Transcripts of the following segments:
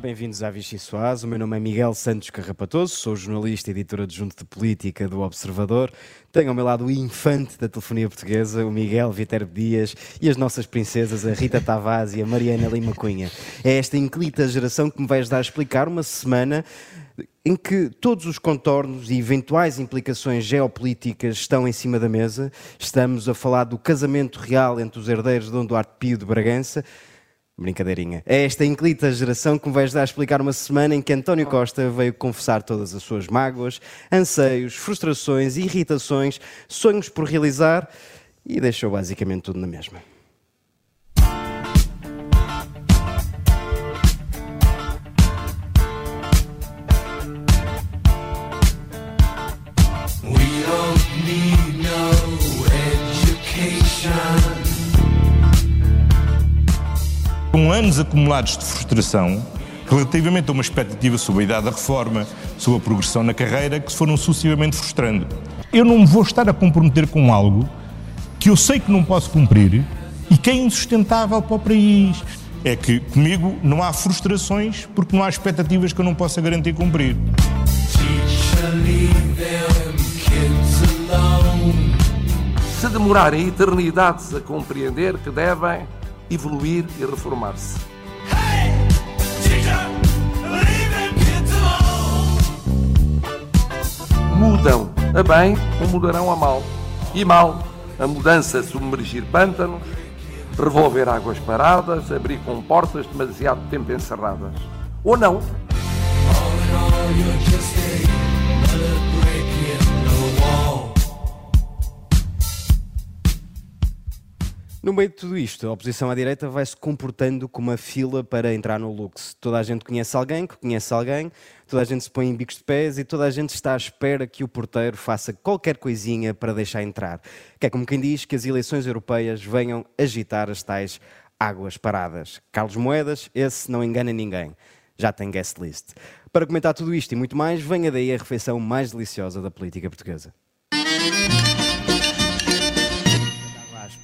Bem-vindos à Vichy Soaz. O meu nome é Miguel Santos Carrapatoso, sou jornalista e editor adjunto de política do Observador. Tenho ao meu lado o infante da telefonia portuguesa, o Miguel Viterbo Dias, e as nossas princesas, a Rita Tavares e a Mariana Lima Cunha. É esta inclita geração que me vai ajudar a explicar uma semana em que todos os contornos e eventuais implicações geopolíticas estão em cima da mesa. Estamos a falar do casamento real entre os herdeiros de Dom Duarte Pio de Bragança, Brincadeirinha. É esta inclita geração que me vai ajudar a explicar uma semana em que António Costa veio confessar todas as suas mágoas, anseios, frustrações, irritações, sonhos por realizar e deixou basicamente tudo na mesma. We don't need no education. Com anos acumulados de frustração, relativamente a uma expectativa sobre a idade da reforma, sobre a progressão na carreira, que se foram sucessivamente frustrando. Eu não me vou estar a comprometer com algo que eu sei que não posso cumprir e que é insustentável para o país. É que comigo não há frustrações porque não há expectativas que eu não possa garantir cumprir. Se demorarem eternidades a compreender que devem evoluir e reformar-se. Mudam a bem ou mudarão a mal. E mal, a mudança submergir pântanos, revolver águas paradas, abrir comportas demasiado tempo encerradas. Ou não, All No meio de tudo isto, a oposição à direita vai se comportando como uma fila para entrar no Lux. Toda a gente conhece alguém que conhece alguém, toda a gente se põe em bicos de pés e toda a gente está à espera que o porteiro faça qualquer coisinha para deixar entrar. Que é como quem diz que as eleições europeias venham agitar as tais águas paradas. Carlos Moedas, esse não engana ninguém. Já tem guest list. Para comentar tudo isto e muito mais, venha daí a refeição mais deliciosa da política portuguesa.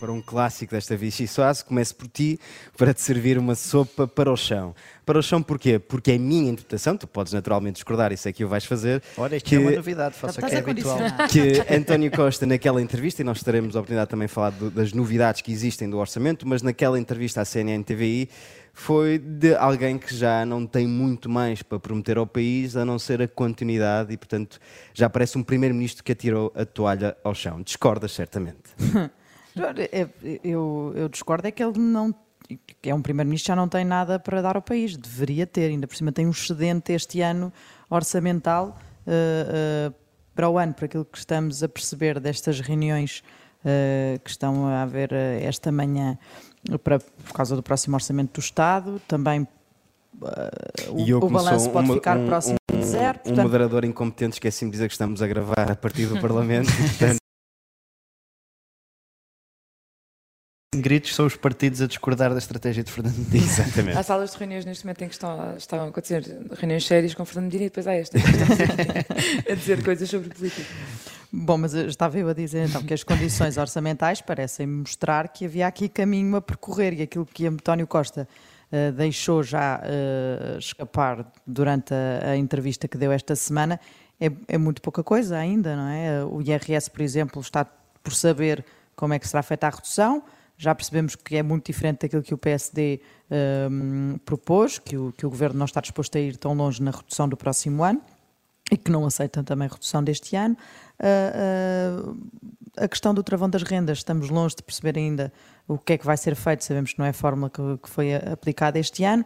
Para um clássico desta Vichy Soase, começo por ti, para te servir uma sopa para o chão. Para o chão porquê? Porque é a minha interpretação, tu podes naturalmente discordar, isso é que o vais fazer. Olha, isto que, é uma novidade, faça o que é habitual. que António Costa, naquela entrevista, e nós teremos a oportunidade também de falar do- das novidades que existem do orçamento, mas naquela entrevista à CNN TVI, foi de alguém que já não tem muito mais para prometer ao país, a não ser a continuidade, e portanto já parece um primeiro-ministro que atirou a toalha ao chão. Discordas, certamente. É, Eu, eu discordo é que ele não é um primeiro-ministro já não tem nada para dar ao país, deveria ter, ainda por cima tem um excedente este ano orçamental eh, eh, para o ano, por aquilo que estamos a perceber destas reuniões eh, que estão a haver esta manhã para, por causa do próximo orçamento do Estado, também o, o balanço pode uma- ficar um- próximo de zero, Um portanto, moderador incompetente esqueci-me de dizer que estamos a gravar a partir do Parlamento. portanto, Gritos são os partidos a discordar da estratégia de Fernando Medina. exatamente. Há salas de reuniões neste momento em que estão, estão a acontecer reuniões sérias com Fernando Medina e depois há esta a dizer coisas sobre política. Bom, mas eu estava eu a dizer então que as condições orçamentais parecem mostrar que havia aqui caminho a percorrer e aquilo que António Costa eh, deixou já eh, escapar durante a, a entrevista que deu esta semana é, é muito pouca coisa ainda, não é? O IRS, por exemplo, está por saber como é que será feita a redução. Já percebemos que é muito diferente daquilo que o PSD hum, propôs, que o, que o governo não está disposto a ir tão longe na redução do próximo ano e que não aceitam também a redução deste ano. Ah, ah, a questão do travão das rendas, estamos longe de perceber ainda o que é que vai ser feito, sabemos que não é a fórmula que, que foi aplicada este ano.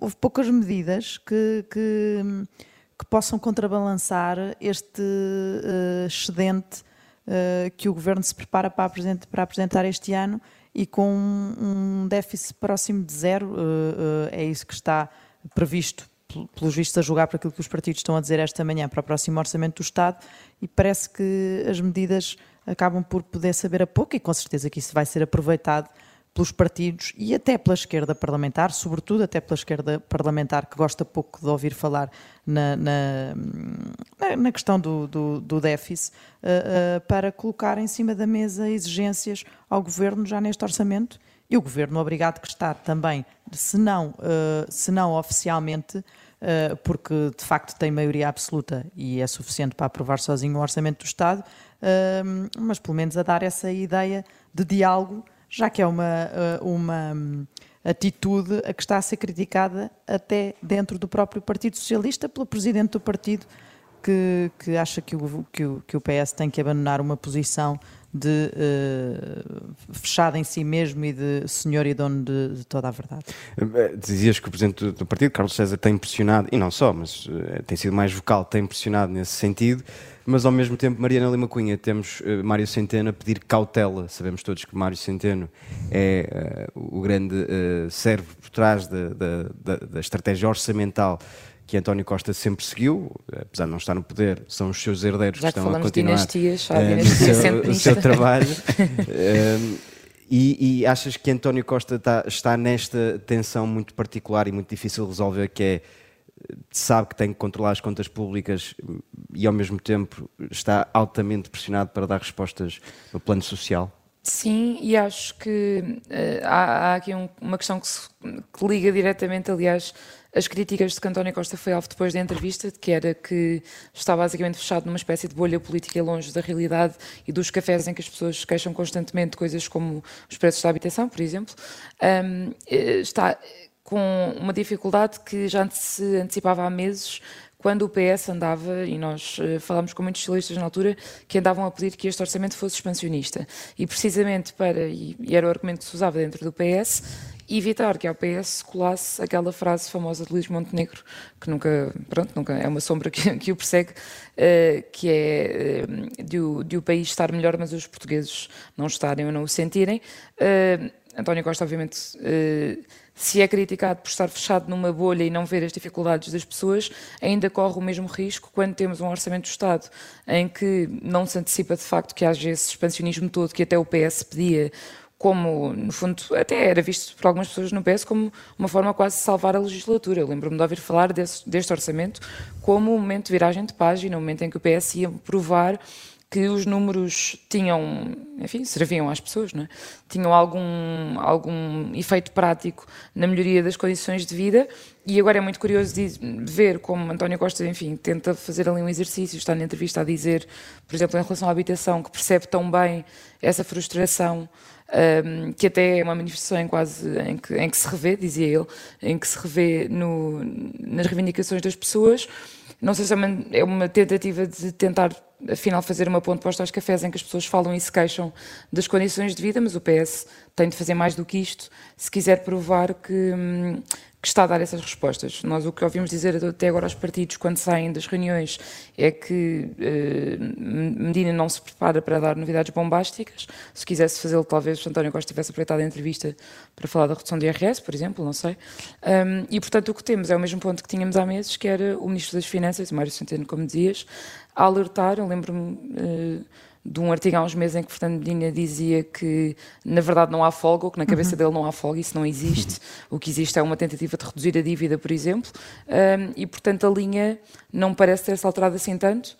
Houve poucas medidas que, que, que possam contrabalançar este ah, excedente que o governo se prepara para, apresent- para apresentar este ano e com um, déficit próximo de zero, ah, ah, é isso que está previsto pel- pelos vistos a julgar por aquilo que os partidos estão a dizer esta manhã para o próximo orçamento do Estado e parece que as medidas acabam por poder saber a pouco e com certeza que isso vai ser aproveitado pelos partidos e até pela esquerda parlamentar, sobretudo até pela esquerda parlamentar que gosta pouco de ouvir falar na, na, na- questão do, do, do déficit, eh, eh, para colocar em cima da mesa exigências ao governo já neste orçamento. E o governo obrigado que está também, se não, eh, se não oficialmente, porque de facto tem maioria absoluta e é suficiente para aprovar sozinho o orçamento do Estado, mas pelo menos a dar essa ideia de diálogo, já que é uma, eh, uma hum, atitude a que está a ser criticada até dentro do próprio Partido Socialista pelo presidente do partido que, que acha que o, que, o, que o PS tem que abandonar uma posição de fechada em si mesmo e de senhor e dono de, de toda a verdade. Eh, Dizias que o Presidente do- do Partido, Carlos César, tem pressionado, e não só, mas eh, tem sido mais vocal, tem pressionado nesse sentido, mas ao mesmo tempo, Mariana Lima Cunha, temos eh, Mário Centeno a pedir cautela. Sabemos todos que Mário Centeno é eh, o grande eh, cérebro por trás da, da- da- estratégia orçamental que António Costa sempre seguiu, apesar de não estar no poder, são os seus herdeiros Já que estão a continuar dinastias, no dinastia seu, o seu trabalho. Um, e, e achas que António Costa está, está nesta tensão muito particular e muito difícil de resolver, que é sabe que tem que controlar as contas públicas e ao mesmo tempo está altamente pressionado para dar respostas no plano social? Sim, e acho que eh, há, há aqui um- uma questão que, se- que liga diretamente, aliás, as críticas de que António Costa foi alvo depois da entrevista, que era que está basicamente fechado numa espécie de bolha política longe da realidade e dos cafés em que as pessoas queixam constantemente de coisas como os preços da habitação, por exemplo. Ahm, eh, está com uma dificuldade que já se antecipava há meses quando o PS andava, e nós eh, falámos com muitos socialistas na altura, que andavam a pedir que este orçamento fosse expansionista. E precisamente para, e, era o argumento que se usava dentro do PS, evitar que ao PS se colasse aquela frase famosa de Luís Montenegro, que nunca, pronto, nunca é uma sombra que, que o persegue, eh, que é eh, de, o, de o país estar melhor, mas os portugueses não estarem ou não o sentirem. António Costa, obviamente, se é criticado por estar fechado numa bolha e não ver as dificuldades das pessoas, ainda corre o mesmo risco quando temos um orçamento do Estado em que não se antecipa de facto que haja esse expansionismo todo que até o PS pedia, como, no fundo, até era visto por algumas pessoas no PS como uma forma quase de salvar a legislatura. Eu lembro-me de ouvir falar desse- deste orçamento como um momento de viragem de página, um momento em que o PS ia provar que os números tinham, enfim, serviam às pessoas, não é? tinham algum, algum efeito prático na melhoria das condições de vida e agora é muito curioso de ver como António Costa, enfim, tenta fazer ali um exercício, está na entrevista a dizer, por exemplo, em relação à habitação, que percebe tão bem essa frustração um, que até é uma manifestação em quase em que, em que se revê, dizia ele, em que se revê no, nas reivindicações das pessoas. Não sei se é uma, é uma tentativa de tentar, afinal, fazer uma ponte posta aos cafés em que as pessoas falam e se queixam das condições de vida, mas o PS tem de fazer mais do que isto. Se quiser provar que, hum, que está a dar essas respostas. Nós o que ouvimos dizer até agora aos partidos quando saem das reuniões é que eh, Medina não se prepara para dar novidades bombásticas. Se quisesse fazê-lo, talvez António Costa tivesse aproveitado a entrevista para falar da redução do IRS, por exemplo, não sei. Um, e, portanto, o que temos é o mesmo ponto que tínhamos há meses, que era o Ministro das Finanças, Mário Centeno, como dizias, a alertar, eu lembro-me eh, de um artigo há uns meses em que Fernando Medina dizia que, na verdade, não há folga, ou que na cabeça dele não há folga, isso não existe. O que existe é uma tentativa de reduzir a dívida, por exemplo, Um, e, portanto, a linha não parece ter-se alterado assim tanto.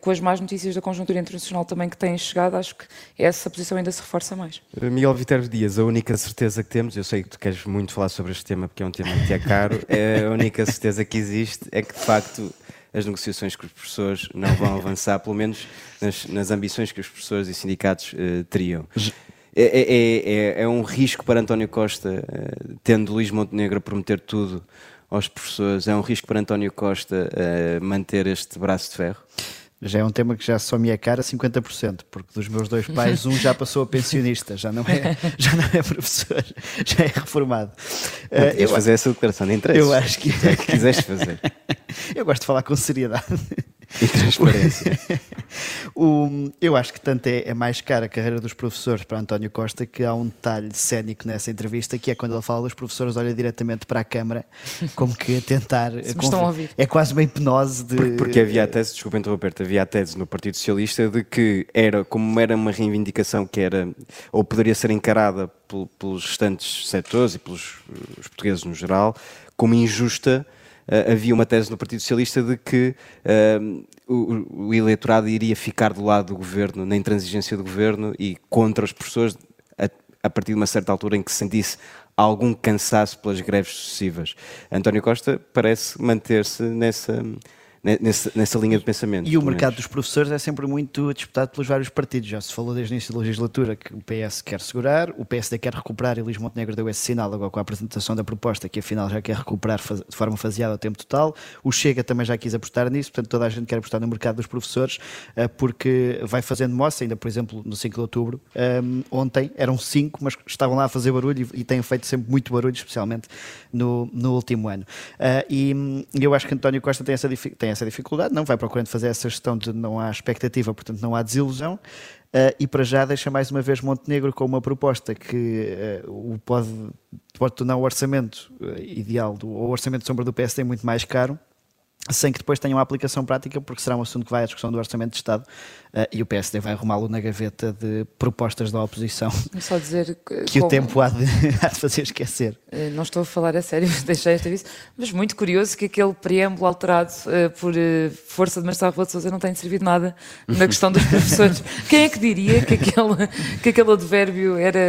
Com as más notícias da conjuntura internacional também que têm chegado, acho que essa posição ainda se reforça mais. Uh, Miguel Viterbo Dias, a única certeza que temos, eu sei que tu queres muito falar sobre este tema porque é um tema que te é caro, é a única certeza que existe é que de facto as negociações com os professores não vão avançar, pelo menos nas, nas ambições que os professores e sindicatos eh, teriam. É, é- é- é- é um risco para António Costa, eh, tendo Luís Montenegro a prometer tudo aos professores, é um risco para António Costa eh, manter este braço de ferro? Já é um tema que já só me é cara 50%, porque dos meus dois pais, um já passou a pensionista, já não é, já não é professor, já é reformado. Eh, Podias eu, fazer essa declaração de interesses. eu acho que- é que quiseste fazer. eu gosto de falar com seriedade. E transparência. O- eu acho que tanto é, é mais cara a carreira dos professores para António Costa que há um detalhe cénico nessa entrevista que é quando ele fala dos professores olha diretamente para a Câmara como que a tentar Se me estão a ouvir. é quase uma hipnose de Porque, porque havia a tese, desculpa interromper-te, havia a tese no Partido Socialista de que era, como era uma reivindicação que era, ou poderia ser encarada pel- pelos restantes setores e pelos os portugueses no geral, como injusta, eh, havia uma tese no Partido Socialista de que eh, o, o eleitorado iria ficar do lado do governo, na intransigência do governo e contra os professores, a- a partir de uma certa altura em que se sentisse algum cansaço pelas greves sucessivas. António Costa parece manter-se nessa, ne- nessa, nessa linha de pensamento. E o mercado menos. dos professores é sempre muito disputado pelos vários partidos. Já se falou desde o início da legislatura que o PS quer segurar, o PSD quer recuperar e Luís Montenegro deu esse sinal agora com a apresentação da proposta que afinal já quer recuperar de forma faseada ao tempo total. O Chega também já quis apostar nisso, portanto toda a gente quer apostar no mercado dos professores eh, porque vai fazendo moça, ainda por exemplo no 5 de outubro, ehm, ontem eram 5, mas estavam lá a fazer barulho e, têm feito sempre muito barulho, especialmente no, no último ano. Ah, e eu acho que António Costa tem essa, difi- tem essa dificuldade, não vai procurando fazer essa gestão de não há expectativa, portanto não há desilusão. Ah, e para já deixa mais uma vez Montenegro com uma proposta que ah, o pode, pode tornar o orçamento ah, ideal, do, o orçamento de sombra do PSD muito mais caro, sem que depois tenham uma aplicação prática, porque será um assunto que vai à discussão do Orçamento de Estado ah, e o PSD vai arrumá-lo na gaveta de propostas da oposição Vamos só dizer que, que o como- tempo há de, há de fazer esquecer. Eh, Não estou a falar a sério, deixei esta vez, mas muito curioso que aquele preâmbulo alterado eh, por eh, força de Marcelo Rebelo de Sousa não tenha servido nada na questão dos professores. Quem é que diria que aquele, que aquele advérbio era.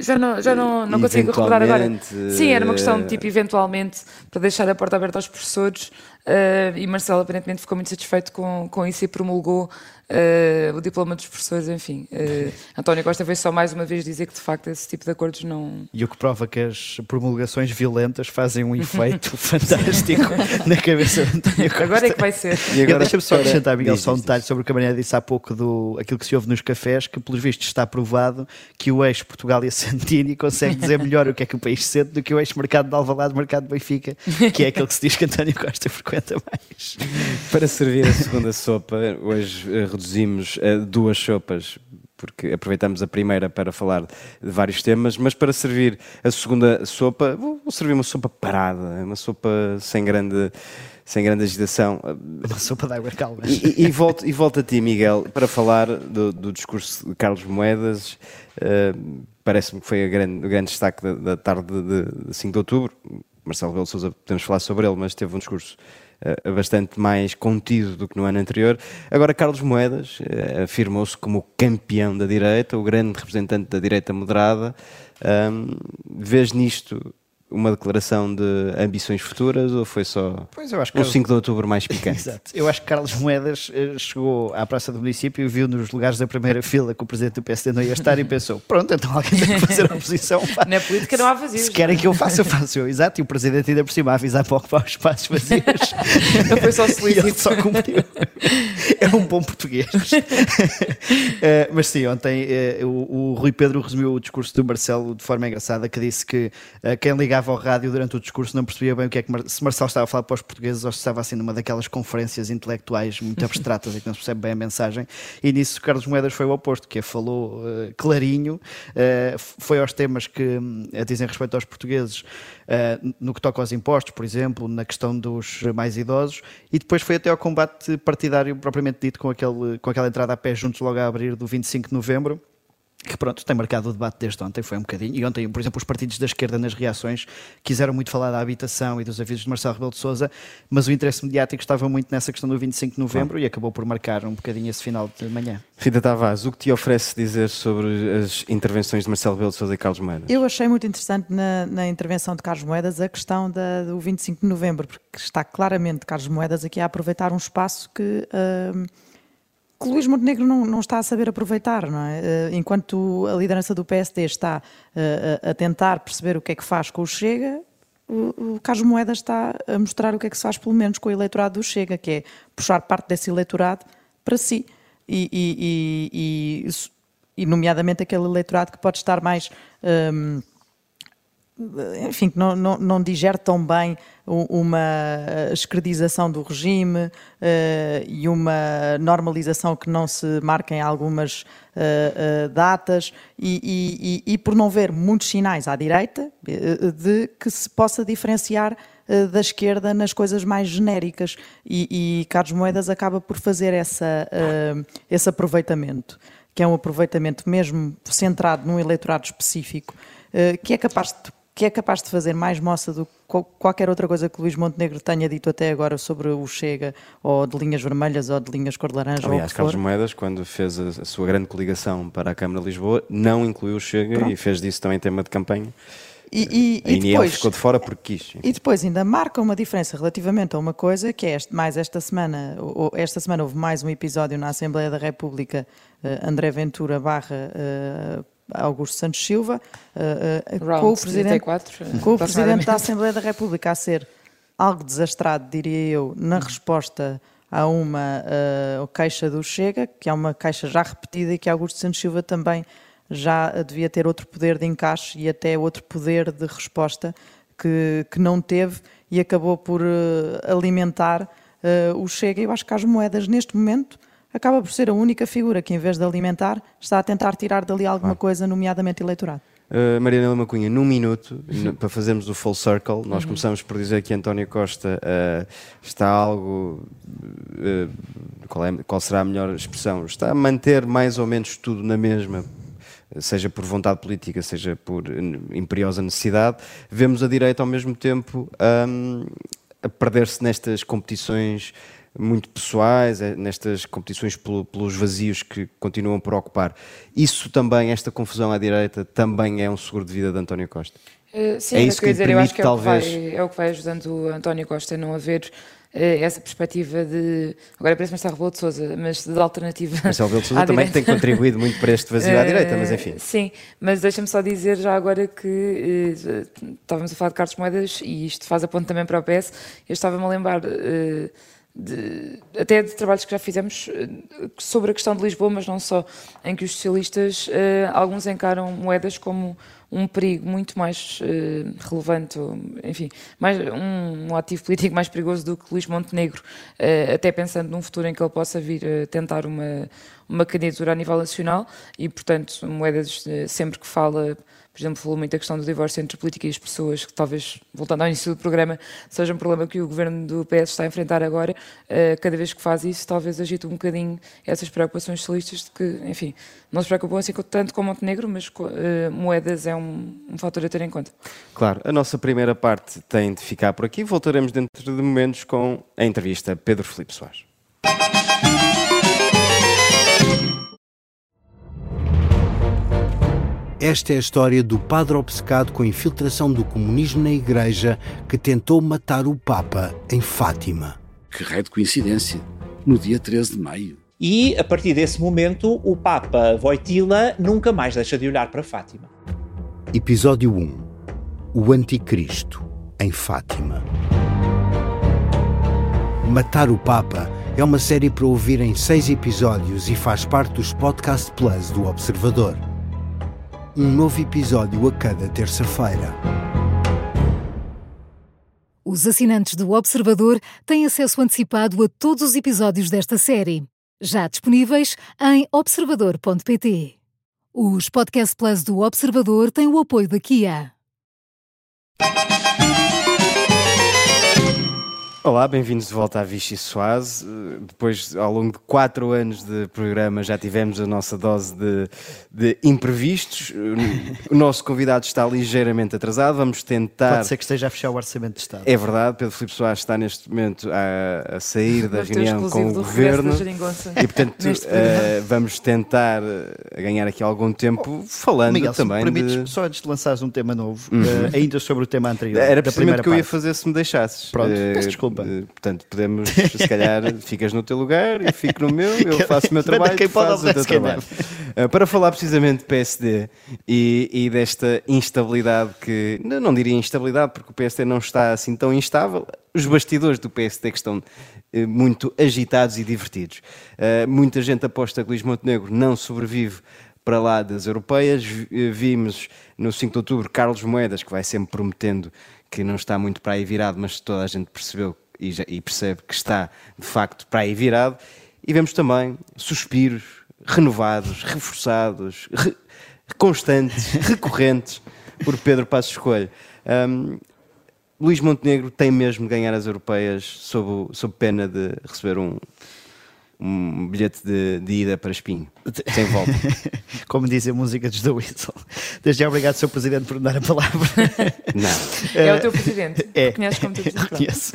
Já não, já não, não consigo recordar agora. Sim, era uma questão de eh, tipo, eventualmente, para deixar a porta aberta aos professores, eh, e Marcelo aparentemente ficou muito satisfeito com, com isso e promulgou eh, o diploma dos professores, enfim. Eh, António Costa veio só mais uma vez dizer que de facto esse tipo de acordos não, E o que prova que as promulgações violentas fazem um efeito fantástico na cabeça de António Costa. Agora é que vai ser. E agora Deixa-me só acrescentar, Miguel, diz, só um detalhe diz. sobre o que a Maria disse há pouco do aquilo que se ouve nos cafés, que pelos vistos está provado que o ex-Portugal e Santini consegue dizer melhor o que é que o país sente do que o ex-mercado de Alvalade, mercado de Benfica, que é aquele que se diz que António Costa frequenta mais. Para servir a segunda sopa, hoje reduzimos a duas sopas, porque aproveitamos a primeira para falar de vários temas, mas para servir a segunda sopa, vou, vou servir uma sopa parada, uma sopa sem grande, sem grande agitação. Uma sopa de água calma. E, e, volto, e volto a ti, Miguel, para falar do, do discurso de Carlos Moedas. eh, Parece-me que foi grande, o grande destaque da, da tarde de, de 5 de outubro. Marcelo Rebelo de Sousa, podemos falar sobre ele, mas teve um discurso eh, bastante mais contido do que no ano anterior. Agora, Carlos Moedas eh, afirmou-se como campeão da direita, o grande representante da direita moderada. Ahm, vês nisto uma declaração de ambições futuras ou foi só Pois eu acho que Carlos- 5 de outubro mais picante? Exato. Eu acho que Carlos Moedas eh, chegou à Praça do Município e viu nos lugares da primeira fila que o presidente do PSD não ia estar e pensou: pronto, então alguém tem que fazer a oposição. Na política não há vazios. Se querem que eu faça, eu faço eu. Exato. E o presidente ainda por cima a avisar para ocupar os espaços vazios. Não foi só e ele solícito. só cumpriu. É um bom português. Eh, mas sim, ontem eh, o, o Rui Pedro resumiu o discurso do Marcelo de forma engraçada, que disse que eh, quem ligava ao rádio durante o discurso não percebia bem o que é que Mar- se Marcelo estava a falar para os portugueses ou se estava assim numa daquelas conferências intelectuais muito abstratas e que não se percebe bem a mensagem. E nisso Carlos Moedas foi o oposto, que falou eh, clarinho, f- foi aos temas que hum, dizem respeito aos portugueses, no que toca aos impostos, por exemplo, na questão dos mais idosos, e depois foi até ao combate partidário propriamente dito com, aquele, com aquela entrada a pé juntos logo a abrir do 25 de novembro. Que pronto, tem marcado o debate desde ontem, foi um bocadinho. E ontem, por exemplo, os partidos da esquerda nas reações quiseram muito falar da habitação e dos avisos de Marcelo Rebelo de Souza, mas o interesse mediático estava muito nessa questão do 25 de novembro e acabou por marcar um bocadinho esse final de manhã. Rita Tavares, o que te oferece dizer sobre as intervenções de Marcelo Rebelo de Sousa e Carlos Moedas? Eu achei muito interessante na, na intervenção de Carlos Moedas a questão da- do 25 de novembro, porque está claramente Carlos Moedas aqui a aproveitar um espaço que, ahm, que Luís Montenegro não, não está a saber aproveitar, não é? Eh, enquanto a liderança do PSD está eh, a, a tentar perceber o que é que faz com o Chega, o, o Carlos Moedas está a mostrar o que é que se faz, pelo menos, com o eleitorado do Chega, que é puxar parte desse eleitorado para si. E, e- e- e nomeadamente aquele eleitorado que pode estar mais. ahm, enfim, que não, não, não digere tão bem uma escredização do regime eh, e uma normalização que não se marquem algumas eh, eh, datas e, e- e- por não ver muitos sinais à direita de que se possa diferenciar da esquerda nas coisas mais genéricas. E, e Carlos Moedas acaba por fazer essa, esse aproveitamento que é um aproveitamento mesmo centrado num eleitorado específico, que é capaz de que é capaz de fazer mais moça do que qual- qualquer outra coisa que Luís Montenegro tenha dito até agora sobre o Chega, ou de linhas vermelhas, ou de linhas cor de laranja, Aliás, Carlos. Moedas, quando fez a, sua grande coligação para a Câmara de Lisboa, não incluiu o Chega e fez disso também tema de campanha. E, e, A e depois, ficou de fora porque quis. E depois ainda marca uma diferença relativamente a uma coisa que é este, mais esta semana, ou- esta semana houve mais um episódio na Assembleia da República, eh, André Ventura barra eh, Augusto Santos Silva, eh, Round com o Presidente, 34, com o Presidente da. Assembleia da República a ser algo desastrado, diria eu, na resposta a uma eh, queixa do Chega, que é uma queixa já repetida e que Augusto Santos Silva também já devia ter outro poder de encaixe e até outro poder de resposta que, que não teve e acabou por eh, alimentar eh, o Chega. Eu acho que as moedas, neste momento, acaba por ser a única figura que, em vez de alimentar, está a tentar tirar dali alguma coisa, nomeadamente eleitorado. Uh, Mariana Lima Cunha, num minuto, para fazermos o full circle, nós começamos por dizer que António Costa uh, está algo. uh, qual, é- qual será a melhor expressão? Está a manter mais ou menos tudo na mesma, seja por vontade política, seja por imperiosa necessidade. Vemos a direita ao mesmo tempo um, a perder-se nestas competições muito pessoais, eh, nestas competições pelo- pelos vazios que continuam por ocupar. Isso também, esta confusão à direita, também é um seguro de vida de António Costa. Uh, sim, É isso que dizer, eu acho permite, que é o que, vai, talvez- é o que vai ajudando o António Costa a não haver eh, essa perspectiva de. Agora parece-me estar Rebelo de Souza, mas de alternativa. Marcelo Rebelo de Sousa à também direita. tem contribuído muito para este vazio à Eh, direita, mas enfim. Sim, mas deixa-me só dizer já agora que eh, estávamos a falar de Carlos Moedas e isto faz a ponto também para o PS. Eu estava-me a lembrar eh, de- até de trabalhos que já fizemos eh, sobre a questão de Lisboa, mas não só, em que os socialistas, eh, alguns encaram Moedas como um perigo muito mais eh, relevante, enfim, mais, um, um ativo político mais perigoso do que Luís Montenegro, eh, até pensando num futuro em que ele possa vir a tentar uma, uma candidatura a nível nacional. E, portanto, Moedas sempre que fala, por exemplo, falou muito da questão do divórcio entre política e as pessoas, que talvez, voltando ao início do programa, seja um problema que o governo do PS está a enfrentar agora, cada vez que faz isso, talvez agite um bocadinho essas preocupações socialistas de que, enfim, não se preocupam assim tanto com Montenegro, mas Moedas é um, um fator a ter em conta. Claro, a nossa primeira parte tem de ficar por aqui. Voltaremos dentro de momentos com a entrevista a Pedro Filipe Soares. Esta é a história do padre obcecado com a infiltração do comunismo na Igreja que tentou matar o Papa em Fátima. Que raio de coincidência. No dia 13 de maio. E, a partir desse momento, o Papa Voitila nunca mais deixa de olhar para Fátima. Episódio 1 O Anticristo em Fátima. Matar o Papa é uma série para ouvir em seis episódios e faz parte dos Podcast Plus do Observador. Um novo episódio a cada terça-feira. Os assinantes do Observador têm acesso antecipado a todos os episódios desta série, já disponíveis em observador.pt. Os Podcast Plus do Observador têm o apoio da Kia. Olá, bem-vindos de volta à Vichy Soase. Eh, Depois, ao longo de quatro anos de programa, já tivemos a nossa dose de, de imprevistos. O nosso convidado está ligeiramente atrasado. Vamos tentar. Pode ser que esteja a fechar o Orçamento de Estado. É verdade, Pedro Filipe Soares está neste momento a, a sair da reunião com exclusivo o governo e, portanto, programa. vamos tentar eh, ganhar aqui algum tempo falando Miguel, se me também permites, de... só antes de lançares um tema novo, Uhum. eh, ainda sobre o tema anterior. Era precisamente o que eu ia fazer se me deixasses. Pronto, peço desculpa. Eh, portanto, podemos, se calhar, ficas no teu lugar, eu fico no meu, eu faço o meu trabalho, quem tu pode, fazes o teu quem trabalho. Eh, para falar precisamente de PSD e, e desta instabilidade que, não, não diria instabilidade, porque o PSD não está assim tão instável, os bastidores do PSD que estão eh, muito agitados e divertidos. Eh, muita gente aposta que Luís Montenegro não sobrevive para lá das europeias. Vi- Vimos no 5 de outubro Carlos Moedas, que vai sempre prometendo que não está muito para aí virado, mas toda a gente percebeu e, já- e percebe que está de facto para aí virado. E vemos também suspiros renovados, reforçados, re- constantes, recorrentes por Pedro Passos Coelho. Hum, Luís Montenegro tem mesmo de ganhar as europeias sob, sob pena de receber um, um bilhete de, de ida para Espinho, sem volta. Como diz a música dos The Whistle. Desde já, obrigado, Sr. Presidente, por me dar a palavra. Não. É o teu presidente. É. Reconheces como teu presidente.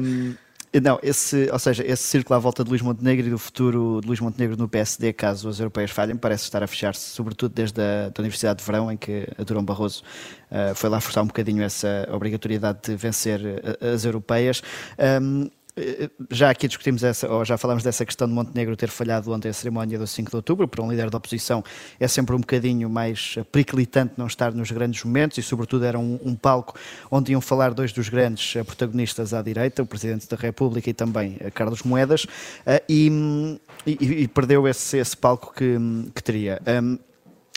Um, não, esse, ou seja, esse círculo à volta de Luís Montenegro e do futuro de Luís Montenegro no PSD, caso as europeias falhem, parece estar a fechar-se, sobretudo desde a da Universidade de Verão, em que a Durão Barroso uh, foi lá forçar um bocadinho essa obrigatoriedade de vencer uh, as europeias. Um, já aqui discutimos essa, ou já falámos dessa questão de Montenegro ter falhado ontem a cerimónia do 5 de outubro, para um líder da oposição é sempre um bocadinho mais periclitante não estar nos grandes momentos e sobretudo era um, um palco onde iam falar dois dos grandes eh, protagonistas à direita, o Presidente da República e também eh, Carlos Moedas, eh, e, e, e perdeu esse, esse palco que, que teria. Um,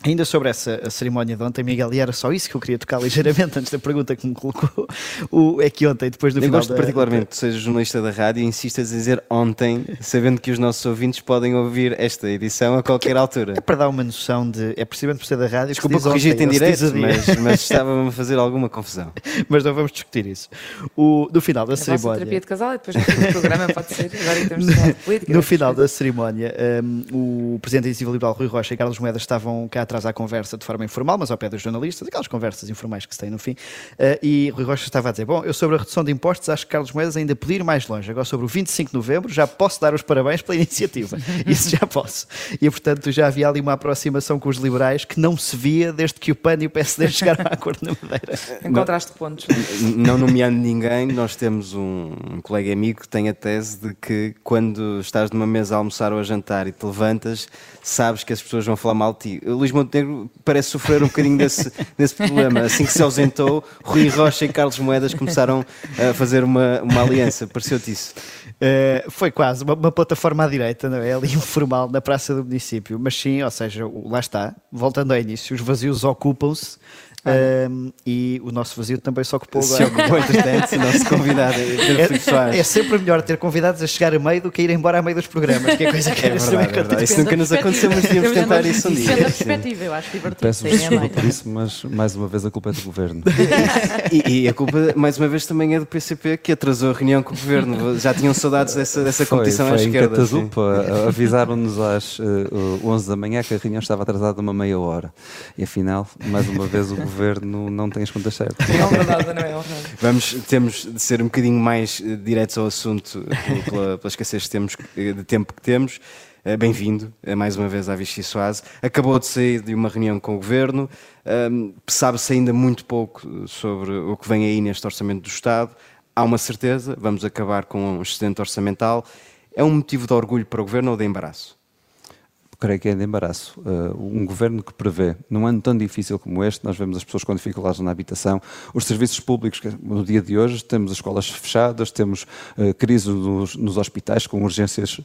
Ainda sobre essa cerimónia de ontem, Miguel, e era só isso que eu queria tocar ligeiramente antes da pergunta que me colocou. O, é que ontem, depois do Eu final. gosto da- particularmente que sejas jornalista da rádio e insistas a dizer ontem, sabendo que os nossos ouvintes podem ouvir esta edição a qualquer altura. É para dar uma noção de. É precisamente por ser da rádio. que Desculpa corrigir-te em direto, mas, mas estava-me a fazer alguma confusão. Mas não vamos discutir isso. O, no final da A vossa cerimónia. terapia de casal e depois no programa pode ser. Agora em termos de política. No final da cerimónia, um, o Presidente da Iniciativa Liberal Rui Rocha e Carlos Moedas estavam cá atrás à conversa de forma informal, mas ao pé dos jornalistas, aquelas conversas informais que se têm no fim. Uh, e Rui Rocha estava a dizer: Bom, eu sobre a redução de impostos acho que Carlos Moedas ainda podia ir mais longe. Agora, sobre o 25 de novembro, já posso dar os parabéns pela iniciativa. Isso já posso. E portanto, já havia ali uma aproximação com os liberais que não se via desde que o PAN e o PSD chegaram a acordo na Madeira. Encontraste pontos. Não nomeando ninguém, nós temos um, um colega amigo que tem a tese de que quando estás numa mesa a almoçar ou a jantar e te levantas, sabes que as pessoas vão falar mal de ti. Luís Montenegro parece sofrer um bocadinho desse, desse problema. Assim que se ausentou, Rui Rocha e Carlos Moedas começaram a fazer uma, uma aliança. Pareceu-te isso? Uh, foi quase uma, uma plataforma à direita, não é? Ali informal, na praça do município. Mas sim, ou seja, lá está, voltando ao início, os vazios ocupam-se um, e o nosso vazio também se ocupou Se agora. ocupou, entretanto, o nosso convidado, É, é sempre melhor ter convidados a chegar a meio do que a ir embora a meio dos programas, que é coisa que É verdade, é verdade. Isso nunca nos aconteceu, mas devíamos tentar isso um dia. Depende da Sim. perspectiva, eu acho divertido. Peço é desculpa por isso, mas mais uma vez a culpa é do governo. E, e a culpa, mais uma vez, também é do PCP que atrasou a reunião com o governo. Já tinham saudades dessa, dessa Foi, competição foi à em esquerda. a- avisaram-nos às eh, 11 da manhã que a reunião estava atrasada uma meia hora. E afinal, mais uma vez, o governo não tem as contas certas. Não é verdade, não é honrado. Vamos, temos de ser um bocadinho mais eh, diretos ao assunto eh, pela, pela escassez de, temos, eh, de tempo que temos. Bem-vindo mais uma vez à Vichy Soase. Acabou de sair de uma reunião com o governo. Sabe-se ainda muito pouco sobre o que vem aí neste orçamento do Estado. Há uma certeza, vamos acabar com um excedente orçamental. É um motivo de orgulho para o governo ou de embaraço? Creio que é de embaraço. Uh, um governo que prevê, num ano tão difícil como este, nós vemos as pessoas com dificuldades na habitação, os serviços públicos, que no dia de hoje temos as escolas fechadas, temos uh, crise nos, nos hospitais com urgências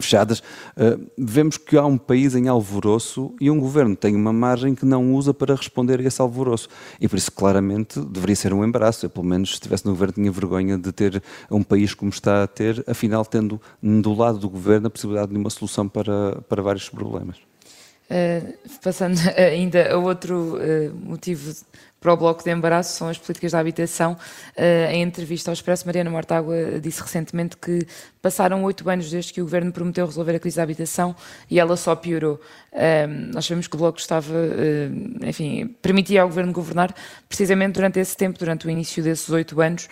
fechadas, uh, vemos que há um país em alvoroço e um governo tem uma margem que não usa para responder a esse alvoroço. E por isso, claramente, deveria ser um embaraço. Eu, pelo menos, se estivesse no governo, tinha vergonha de ter um país como está a ter, afinal, tendo do lado do governo a possibilidade de uma solução para, para vários problemas. Uh, passando ainda a outro uh, motivo para o bloco de embaraço são as políticas da habitação. Uh, em entrevista ao Expresso, Mariana Mortágua disse recentemente que passaram oito anos desde que o governo prometeu resolver a crise da habitação e ela só piorou. Uh, nós sabemos que o bloco estava, uh, enfim, permitia ao governo governar precisamente durante esse tempo, durante o início desses oito anos.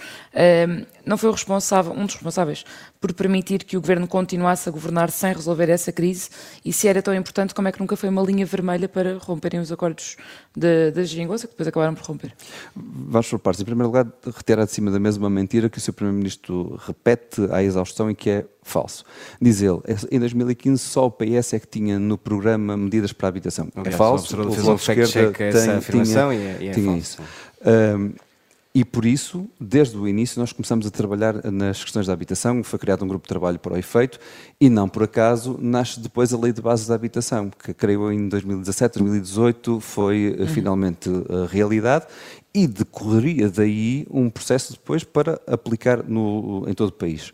não foi o responsável, um dos responsáveis por permitir que o governo continuasse a governar sem resolver essa crise e se era tão importante, como é que nunca foi uma linha vermelha para romperem os acordos da Geringonça, que depois acabaram por romper? Vamos por partes. Em primeiro lugar, retirar de cima da mesa uma mentira que o Sr. Primeiro-Ministro repete à exaustão e que é falso. Diz ele, em 2015 só o PS é que tinha no programa medidas para a habitação. Aliás, é falso. O fez Bloco um de Esquerda fact-check a essa afirmação tinha, e é- e é tinha falso, isso. Um, e por isso, desde o início, nós começamos a trabalhar nas questões da habitação. Foi criado um grupo de trabalho para o efeito e, não por acaso, nasce depois a Lei de Bases da Habitação, que creio em 2017, 2018 foi eh, finalmente a realidade e decorreria daí um processo depois para aplicar no, em todo o país.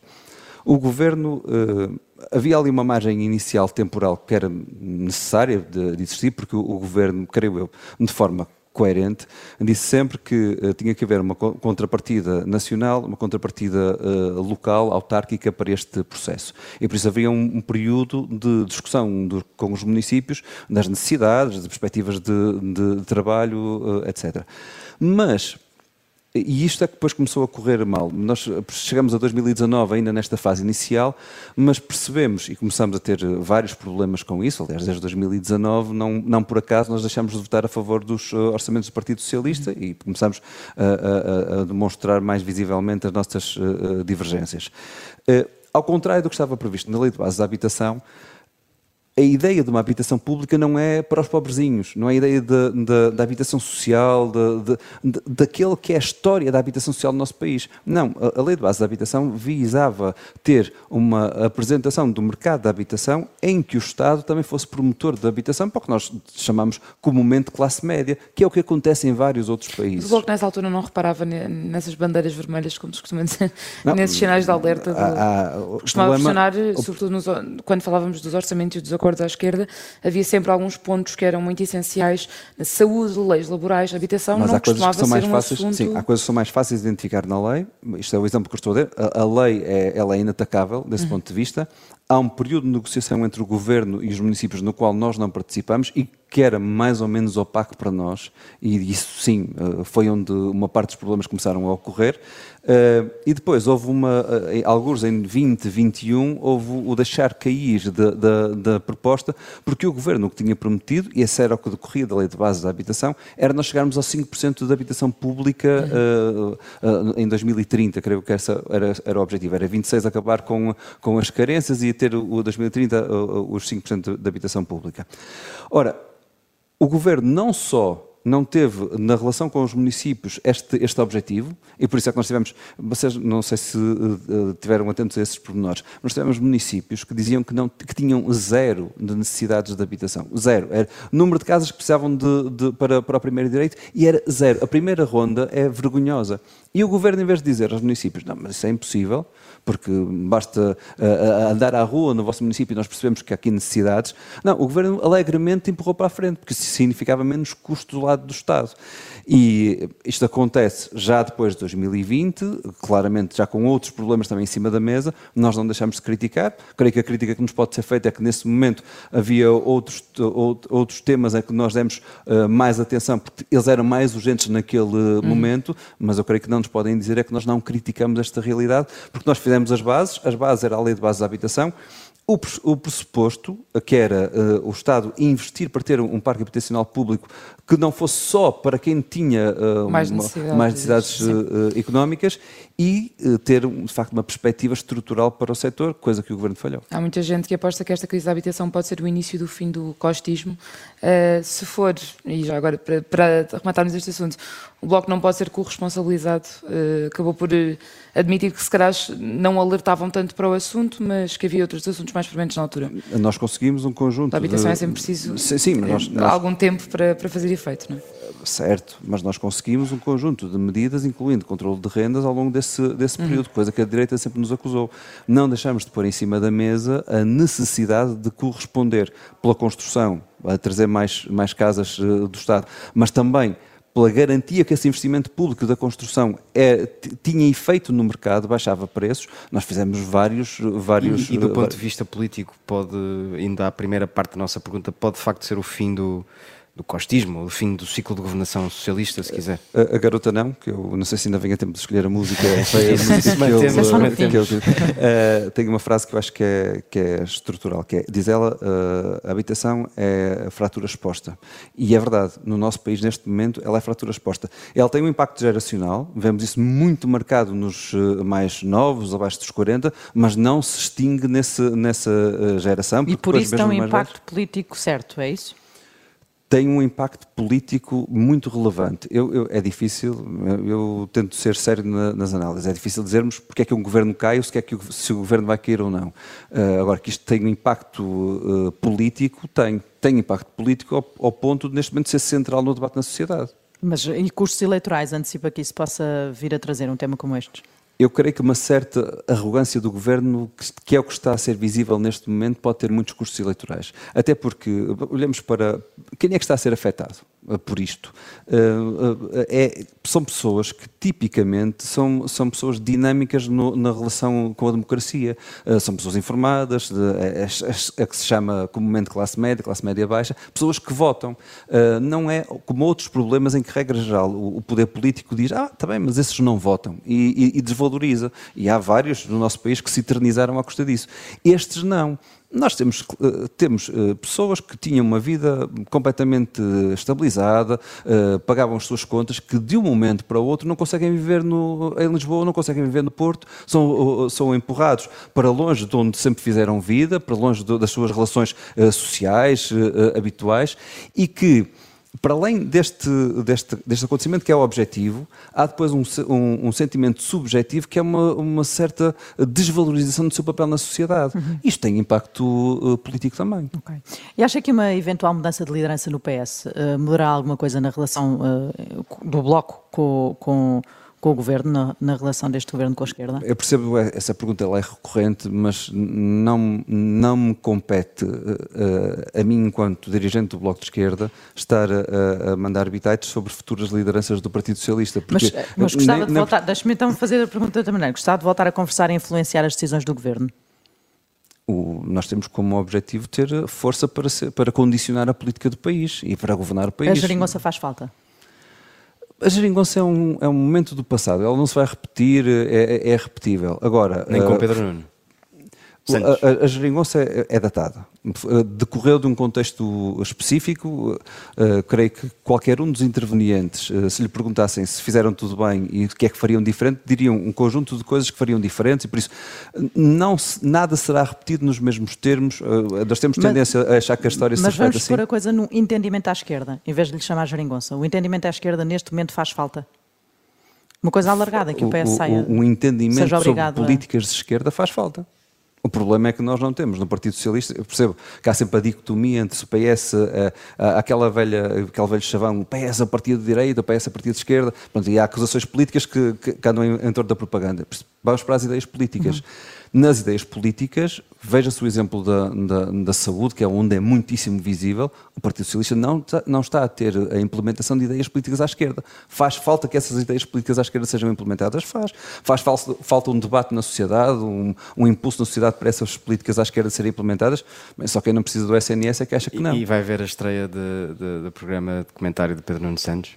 O governo, eh, havia ali uma margem inicial temporal que era necessária de, de existir, porque o, o governo, creio eu, de forma coerente, disse sempre que uh, tinha que haver uma co- contrapartida nacional, uma contrapartida uh, local, autárquica para este processo. E por isso havia um, um período de discussão do- com os municípios das necessidades, das perspectivas de, de trabalho, uh, etc. Mas e isto é que depois começou a correr mal. Nós chegamos a 2019 ainda nesta fase inicial, mas percebemos e começamos a ter vários problemas com isso. Aliás, desde 2019, não, não por acaso, nós deixamos de votar a favor dos eh, orçamentos do Partido Socialista e começamos a, a- a demonstrar mais visivelmente as nossas eh, eh, divergências. Ao contrário do que estava previsto na Lei de Base da Habitação, a ideia de uma habitação pública não é para os pobrezinhos, não é a ideia da- habitação social, de, de- daquele que é a história da habitação social no nosso país. Não, a, a lei de base da habitação visava ter uma apresentação do mercado da habitação em que o Estado também fosse promotor da habitação, para o que nós chamamos comumente classe média, que é o que acontece em vários outros países. o Bloco nessa altura não reparava ne- nessas bandeiras vermelhas, como se costuma dizer, Não, nesses sinais de alerta. De, há- há- o costumava problema- funcionar, o- sobretudo nos quando falávamos dos orçamentos e dos acordos à esquerda, havia sempre alguns pontos que eram muito essenciais, saúde, leis laborais, habitação, Mas não há coisas costumava que são mais um fáceis. assunto... Sim, há coisas que são mais fáceis de identificar na lei. Isto é o exemplo que eu estou a dar. A, a lei é, ela é inatacável desse Uhum. ponto de vista. Há um período de negociação entre o governo e os municípios no qual nós não participamos e que era mais ou menos opaco para nós. E isso sim, eh, foi onde uma parte dos problemas começaram a ocorrer. Eh, e depois houve uma, eh, alguns em 20, 21, houve o deixar cair da, da, da proposta, porque o governo o que tinha prometido, e esse era o que decorria da lei de base da habitação, era nós chegarmos aos 5% da habitação pública eh, em 2030, creio que esse era, era o objetivo, era 26 acabar com, com as carências e ter o 2030 eh, os 5% da habitação pública. Ora, o governo não só não teve na relação com os municípios este, este objetivo, e por isso é que nós tivemos, vocês não sei se eh, tiveram atentos a esses pormenores, mas tivemos municípios que diziam que, não, que tinham zero de necessidades de habitação. Zero. Era número de casas que precisavam de, de- para, para o primeiro direito e era zero. A primeira ronda é vergonhosa. E o governo, em vez de dizer aos municípios, não, mas isso é impossível, porque basta eh, andar à rua no vosso município e nós percebemos que há aqui necessidades. Não, o governo alegremente empurrou para a frente, porque isso significava menos custo do lado do Estado. E isto acontece já depois de 2020, claramente já com outros problemas também em cima da mesa, nós não deixamos de criticar. Creio que a crítica que nos pode ser feita é que nesse momento havia outros, out- outros temas em que nós demos eh, mais atenção, porque eles eram mais urgentes naquele momento, mas eu creio que não nos podem dizer é que nós não criticamos esta realidade, porque nós fizemos as bases, as bases era a lei de bases da habitação, o, o pressuposto, que era eh, o Estado investir para ter um, um parque habitacional público que não fosse só para quem tinha eh, Mais uma- necessidades, mais necessidades eh, económicas e eh, ter, de facto, uma perspectiva estrutural para o setor, coisa que o Governo falhou. Há muita gente que aposta que esta crise da habitação pode ser o início do fim do costismo. Uh, se for, e já agora para, para rematarmos este assunto, o Bloco não pode ser corresponsabilizado, uh, acabou por admitir que se calhar não alertavam tanto para o assunto, mas que havia outros assuntos mais frequentes na altura. Nós conseguimos um conjunto A habitação de- é sempre preciso Sim, sim, nós, nós- algum tempo para, para fazer efeito, não é? Certo, mas nós conseguimos um conjunto de medidas, incluindo controle de rendas, ao longo desse, desse período, coisa que a direita sempre nos acusou. Não deixamos de pôr em cima da mesa a necessidade de corresponder pela construção, a trazer mais, mais casas eh, do Estado, mas também pela garantia que esse investimento público da construção é, tinha efeito no mercado, baixava preços. Nós fizemos vários. vários E, e do eh, ponto de vista político, pode, ainda a primeira parte da nossa pergunta, pode de facto ser o fim do, do costismo, o fim do ciclo de governação socialista, se quiser. A, a garota não, que eu não sei se ainda venha tempo de escolher a música. Foi a música que mantemos. que ele- Eh, tem uma frase que eu acho que é, que é estrutural, que é, diz ela, eh, a habitação é a fratura exposta. E é verdade, no nosso país neste momento ela é fratura exposta. Ela tem um impacto geracional, vemos isso muito marcado nos eh, mais novos, abaixo dos 40, mas não se extingue nesse, nessa geração. E por isso tem um mais velhos- impacto político certo, é isso? Tem um impacto político muito relevante. Eu, eu- é difícil, eu, tento ser sério na- nas análises, é difícil dizermos porque é que um governo cai ou se, é que o, se o governo vai cair ou não. Ah, agora, que isto tem um impacto ah, político, tem. Tem impacto político ao, ao ponto de, neste momento, ser central no debate na sociedade. Mas e custos eleitorais antecipa que isso possa vir a trazer um tema como este? Eu creio que uma certa arrogância do governo, que- é o que está a ser visível neste momento, pode ter muitos custos eleitorais. Até porque, olhamos para. Quem é que está a ser afetado eh, por isto? Eh, eh, é- são pessoas que, tipicamente, são, são pessoas dinâmicas no- na relação com a democracia. São pessoas informadas, de- é- é- é que se chama comumente classe média, classe média baixa, pessoas que votam. Não é como outros problemas em que, regra geral, o, o poder político diz: ah, está bem, mas esses não votam. E, e- e desvaloriza. E há vários no nosso país que se eternizaram à custa disso. Estes não. Nós temos, eh, temos eh, pessoas que tinham uma vida completamente estabilizada, eh, pagavam as suas contas, que de um momento para o outro não conseguem viver no, em Lisboa, não conseguem viver no Porto, são, são empurrados para longe de onde sempre fizeram vida, para longe das suas relações sociais, habituais, e que para além deste, deste, deste acontecimento que é o objetivo, há depois um, um- um sentimento subjetivo que é uma, uma certa desvalorização do seu papel na sociedade. Isto tem impacto eh, político também. Ok. E acha que uma eventual mudança de liderança no PS eh, mudará alguma coisa na relação eh, do Bloco com, com, com o Governo, na, na relação deste Governo com a esquerda? Eu percebo essa pergunta, ela é recorrente, mas não, não me compete eh, a mim, enquanto dirigente do Bloco de Esquerda, estar a, a mandar bitites sobre futuras lideranças do Partido Socialista. Mas, porque mas gostava nem- de voltar, deixe-me então fazer a pergunta de outra maneira. Gostava de voltar a conversar e influenciar as decisões do Governo? o- nós temos como objetivo ter força para, ser- para condicionar a política do país e para governar o país. A geringonça faz falta? A geringonça é um, é um momento do passado, ela não se vai repetir, é, é- é repetível. Agora, Nem com eh, Pedro Nuno. Santos. A, a, a geringonça é, é datada. Eh, Decorreu de um contexto específico. eh, creio que qualquer um dos intervenientes, eh, se lhe perguntassem se fizeram tudo bem e o que é que fariam diferente, diriam um conjunto de coisas que fariam diferentes e por isso não se- nada será repetido nos mesmos termos. Eh, nós temos Mas- tendência a achar que a história se Mas vamos assim. pôr a coisa no entendimento à esquerda, em vez de lhe chamar geringonça. O entendimento à esquerda neste momento faz falta? Uma coisa alargada, que o, PS saia. o, o entendimento seja sobre obrigado a- políticas de esquerda faz falta. O problema é que nós não temos. No Partido Socialista, eu percebo que há sempre a dicotomia entre o PS, eh, a- aquela velha, aquele velho chavão, o PS a partido de direita, o PS a partido de esquerda, Pronto, e há acusações políticas que, que, que andam em, em torno da propaganda. Vamos para as ideias políticas. Nas ideias políticas, veja-se o exemplo da, da, da saúde, que é onde é muitíssimo visível, o Partido Socialista não, está- não está a ter a implementação de ideias políticas à esquerda. Faz falta que essas ideias políticas à esquerda sejam implementadas? Faz. Faz falta, falta um debate na sociedade, um, um impulso na sociedade para essas políticas à esquerda serem implementadas, mas só quem não precisa do SNS é que acha que não. E, e vai ver a estreia do programa de comentário de Pedro Nuno Santos.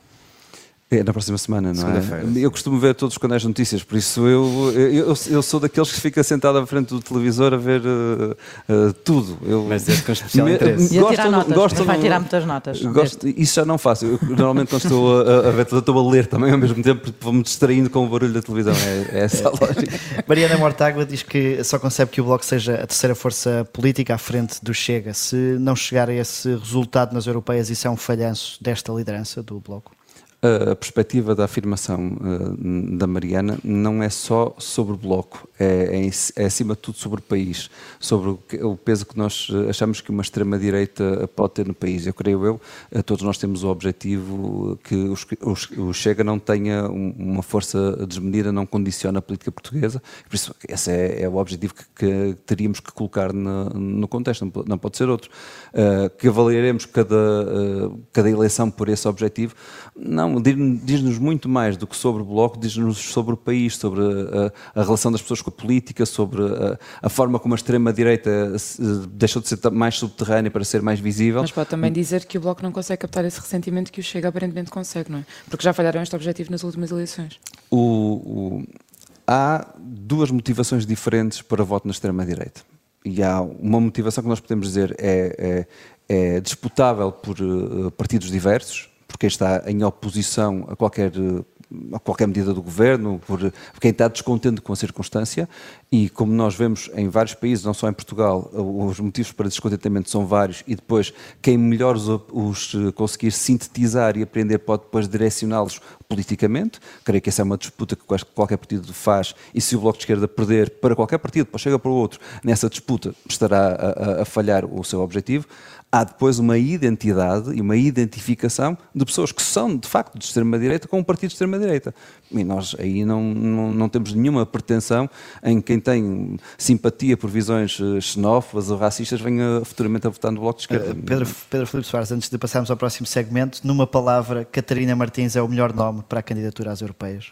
É na próxima semana, não é? Eu costumo ver todos os canais de notícias, por isso eu, eu, eu sou daqueles que fica sentado à frente do televisor a ver eh, eh, tudo. Eu, Mas desde com especial interesse. E a gosto tirar notas, gosto vai tirar muitas notas. Gosto, isso já não faço. Eu, normalmente quando estou a, a ver tudo, estou a ler também ao mesmo tempo, porque vou-me distraindo com o barulho da televisão. É, é essa a lógica. Mariana Mortágua diz que só concebe que o Bloco seja a terceira força política à frente do Chega. Se não chegar a esse resultado nas europeias, isso é um falhanço desta liderança do Bloco? A perspectiva da afirmação eh, da Mariana não é só sobre o bloco, é, é, é acima de tudo sobre o país, sobre o, o peso que nós eh, achamos que uma extrema-direita pode ter no país. Eu creio eu, eh, todos nós temos o objetivo que o Chega não tenha um- uma força desmedida, não condiciona a política portuguesa, por isso esse é, é o objetivo que, que teríamos que colocar no, contexto, não po- não pode ser outro. Que avaliaremos cada, cada eleição por esse objetivo, não, diz- diz-nos muito mais do que sobre o Bloco, diz-nos sobre o país, sobre a, a relação das pessoas com a política, sobre a, a forma como a extrema-direita se- deixou de ser mais subterrânea para ser mais visível. Mas pode também dizer que o Bloco não consegue captar esse ressentimento que o Chega aparentemente consegue, não é? Porque já falharam este objetivo nas últimas eleições. O- o- há duas motivações diferentes para voto na extrema-direita. E há uma motivação que nós podemos dizer é, é, é disputável por eh, partidos diversos, por quem está em oposição a qualquer, a qualquer medida do governo, por, quem está descontente com a circunstância. E como nós vemos em vários países, não só em Portugal, os motivos para descontentamento são vários e depois quem melhor os, os conseguir sintetizar e aprender pode depois direcioná-los politicamente. Creio que essa é uma disputa que qualquer partido faz e se o Bloco de Esquerda perder para qualquer partido, depois chega para o outro, nessa disputa estará a, a- a falhar o seu objetivo. Há depois uma identidade e uma identificação de pessoas que são, de facto, de extrema-direita com um partido de extrema-direita. E nós aí não, não, não temos nenhuma pretensão em quem tem simpatia por visões eh, xenófobas ou racistas venha futuramente a votar no Bloco de Esquerda. Uh, Pedro, Pedro Filipe Soares, antes de passarmos ao próximo segmento, numa palavra, Catarina Martins é o melhor nome para a candidatura às europeias.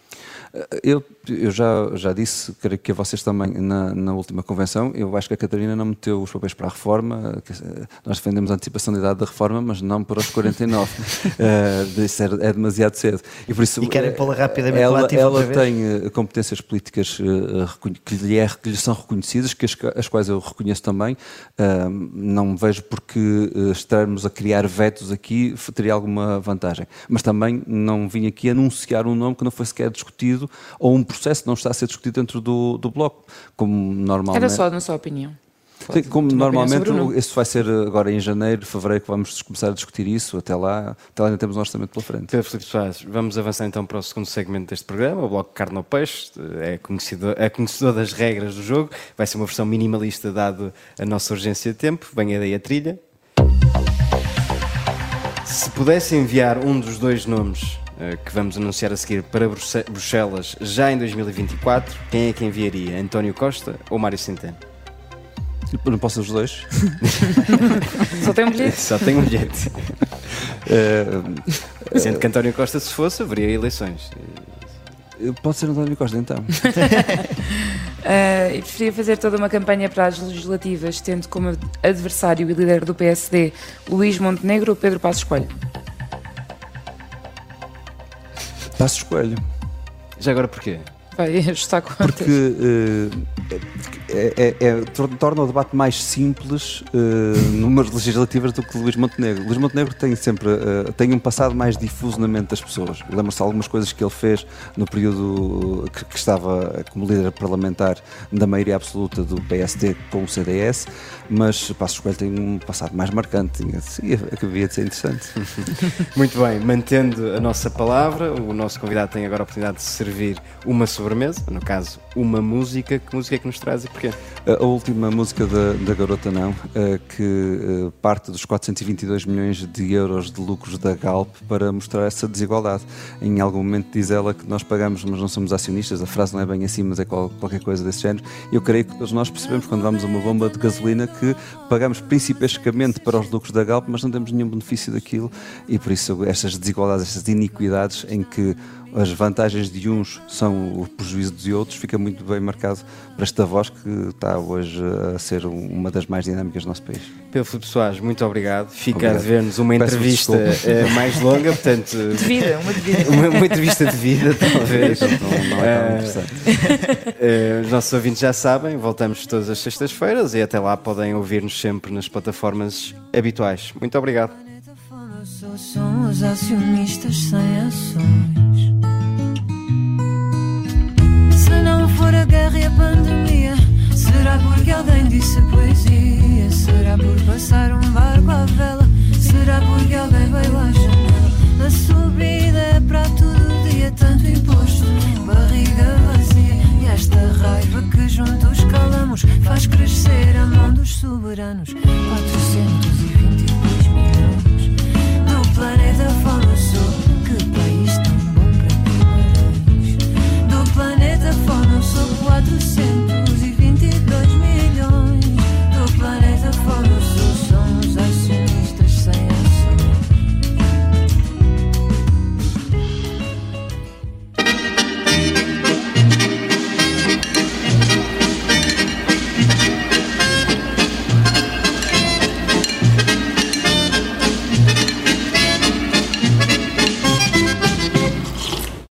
Eu, eu já, já disse, creio que a vocês também na, na última convenção, eu acho que a Catarina não meteu os papéis para a reforma, eh, nós defendemos a antecipação da idade da reforma, mas não para os 49. uh, isso é, é demasiado cedo. E, por isso, E querem eh, pô-la rapidamente ela, ativa ela tem eh, competências políticas eh, que lhe, é- que lhe são reconhecidas, que as, as quais eu reconheço também. Não vejo porque eh, estarmos a criar vetos aqui teria alguma vantagem. Mas também não vim aqui anunciar um nome que não foi sequer discutido ou um processo que não está a ser discutido dentro do, do Bloco, como normalmente. Era só na sua opinião. Sim, como normalmente, isso vai ser agora em janeiro, fevereiro, que vamos começar a discutir isso. Até lá, até lá ainda temos um orçamento pela frente. Pedro Filipe Soares, vamos avançar então para o segundo segmento deste programa, o bloco Carne ao Peixe, é conhecedor, é conhecedor das regras do jogo, vai ser uma versão minimalista dado a nossa urgência de tempo, venha daí a trilha. Se pudesse enviar um dos dois nomes que vamos anunciar a seguir para Bruxe- Bruxelas já em 2024, quem é que enviaria? António Costa ou Mário Centeno? Não posso os dois? Só tem um bilhete? Só tem um bilhete. Eh, Sendo que António Costa, se fosse, haveria eleições. eh, Pode ser António Costa, então. E preferia fazer toda uma campanha para as legislativas, tendo como adversário e líder do PSD Luís Montenegro ou Pedro Passos Coelho. Passo escolho. Já agora porquê? Vai ajustar contas. Porque eh, é, é- é- tor- torna o debate mais simples eh, numas legislativas do que Luís Montenegro. Luís Montenegro tem sempre eh, tem um passado mais difuso na mente das pessoas. Lembra-se algumas coisas que ele fez no período que, que estava como líder parlamentar da maioria absoluta do PST com o CDS, mas Passos Coelho tem um passado mais marcante. Sim, acabia de ser interessante. Muito bem, mantendo a nossa palavra, o nosso convidado tem agora a oportunidade de servir uma sobremesa, no caso, uma música. Que música é que nos traz e porquê? A última música da, da Garota Não, eh, que eh, parte dos 422 milhões de euros de lucros da Galp para mostrar essa desigualdade. Em algum momento diz ela que nós pagamos, mas não somos acionistas, a frase não é bem assim, mas é qual- qualquer coisa desse género. Eu creio que nós percebemos quando vamos a uma bomba de gasolina que pagamos principescamente para os lucros da Galp, mas não temos nenhum benefício daquilo e por isso estas desigualdades, estas iniquidades em que as vantagens de uns são o prejuízo de outros, fica muito bem marcado para esta voz que está hoje a ser um- uma das mais dinâmicas do nosso país. Pedro Filipe Soares, muito obrigado. Fica Obrigado. a dever-nos uma Peço entrevista eh, mais longa, portanto. De vida, uma de vida. uma, uma entrevista de vida, talvez. Não- não é tão interessante. eh, os nossos ouvintes já sabem, voltamos todas as sextas-feiras e até lá podem ouvir-nos sempre nas plataformas habituais. Muito obrigado. São os acionistas sem ações. Se não for a guerra e a pandemia, será porque alguém disse poesia? Será por passar um barco à vela? Será porque alguém veio à janela? A subida é para todo dia, tanto imposto, barriga vazia. E esta raiva que juntos calamos faz crescer a mão dos soberanos. Quatro planet of